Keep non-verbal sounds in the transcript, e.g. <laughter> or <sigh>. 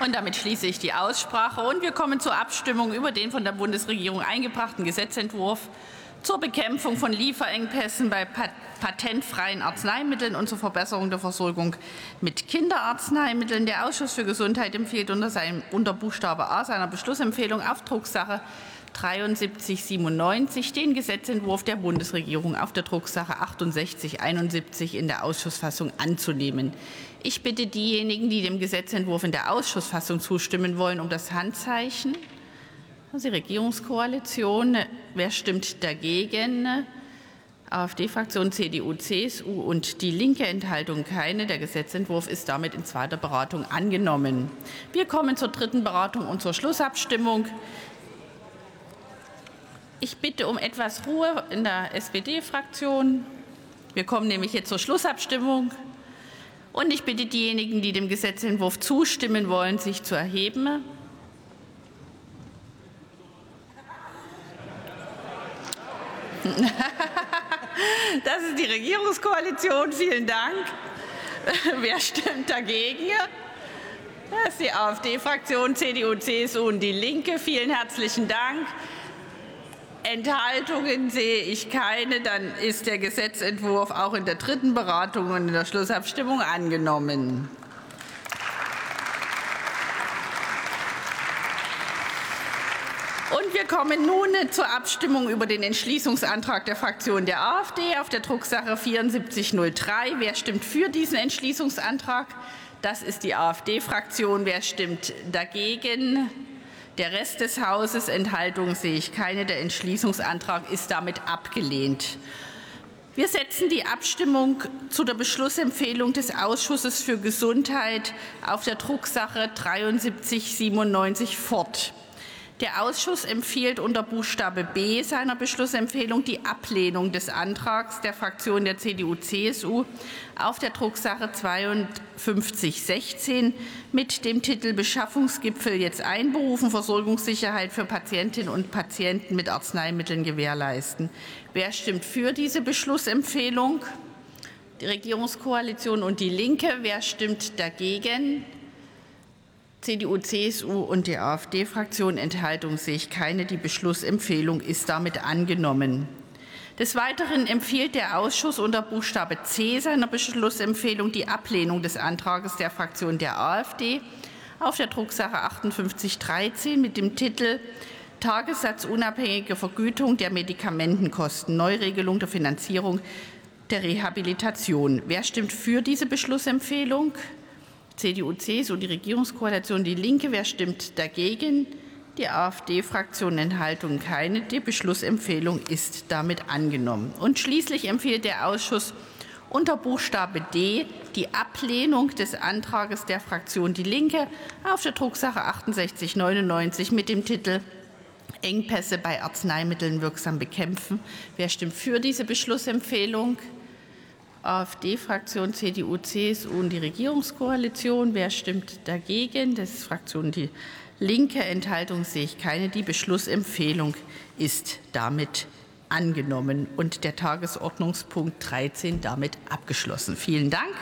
Und damit schließe ich die Aussprache. Und wir kommen zur Abstimmung über den von der Bundesregierung eingebrachten Gesetzentwurf zur Bekämpfung von Lieferengpässen bei patentfreien Arzneimitteln und zur Verbesserung der Versorgung mit Kinderarzneimitteln. Der Ausschuss für Gesundheit empfiehlt unter, seinem, unter Buchstabe A seiner Beschlussempfehlung auf Drucksache 7397 den Gesetzentwurf der Bundesregierung auf der Drucksache 6871 in der Ausschussfassung anzunehmen. Ich bitte diejenigen, die dem Gesetzentwurf in der Ausschussfassung zustimmen wollen, um das Handzeichen. Die Regierungskoalition. Wer stimmt dagegen? AfD-Fraktion, CDU, CSU und die Linke Enthaltung keine. Der Gesetzentwurf ist damit in zweiter Beratung angenommen. Wir kommen zur dritten Beratung und zur Schlussabstimmung. Ich bitte um etwas Ruhe in der SPD-Fraktion. Wir kommen nämlich jetzt zur Schlussabstimmung. Und ich bitte diejenigen, die dem Gesetzentwurf zustimmen wollen, sich zu erheben. <laughs> Das ist die Regierungskoalition. Vielen Dank. <laughs> Wer stimmt dagegen? Das ist die AfD-Fraktion, CDU, CSU und die Linke. Vielen herzlichen Dank. Enthaltungen sehe ich keine. Dann ist der Gesetzentwurf auch in der dritten Beratung und in der Schlussabstimmung angenommen. Und wir kommen nun zur Abstimmung über den Entschließungsantrag der Fraktion der AfD auf der Drucksache 7403. Wer stimmt für diesen Entschließungsantrag? Das ist die AfD-Fraktion. Wer stimmt dagegen? Der Rest des Hauses. Enthaltungen sehe ich keine. Der Entschließungsantrag ist damit abgelehnt. Wir setzen die Abstimmung zu der Beschlussempfehlung des Ausschusses für Gesundheit auf der Drucksache 7397 fort. Der Ausschuss empfiehlt unter Buchstabe B seiner Beschlussempfehlung die Ablehnung des Antrags der Fraktion der CDU-CSU auf der Drucksache 5216 mit dem Titel Beschaffungsgipfel jetzt einberufen, Versorgungssicherheit für Patientinnen und Patienten mit Arzneimitteln gewährleisten. Wer stimmt für diese Beschlussempfehlung? Die Regierungskoalition und die Linke. Wer stimmt dagegen? CDU, CSU und die AfD-Fraktion. Enthaltung sehe ich keine. Die Beschlussempfehlung ist damit angenommen. Des Weiteren empfiehlt der Ausschuss unter Buchstabe C seiner Beschlussempfehlung die Ablehnung des Antrags der Fraktion der AfD auf der Drucksache 5813 mit dem Titel Tagessatzunabhängige Vergütung der Medikamentenkosten, Neuregelung der Finanzierung der Rehabilitation. Wer stimmt für diese Beschlussempfehlung? CDU, CSU, die Regierungskoalition Die Linke. Wer stimmt dagegen? Die AfD-Fraktion Enthaltung keine. Die Beschlussempfehlung ist damit angenommen. Und schließlich empfiehlt der Ausschuss unter Buchstabe D die Ablehnung des Antrags der Fraktion Die Linke auf der Drucksache 6899 mit dem Titel Engpässe bei Arzneimitteln wirksam bekämpfen. Wer stimmt für diese Beschlussempfehlung? AfD-Fraktion, CDU, CSU und die Regierungskoalition. Wer stimmt dagegen? Das ist Fraktion Die Linke. Enthaltung sehe ich keine. Die Beschlussempfehlung ist damit angenommen und der Tagesordnungspunkt 13 damit abgeschlossen. Vielen Dank.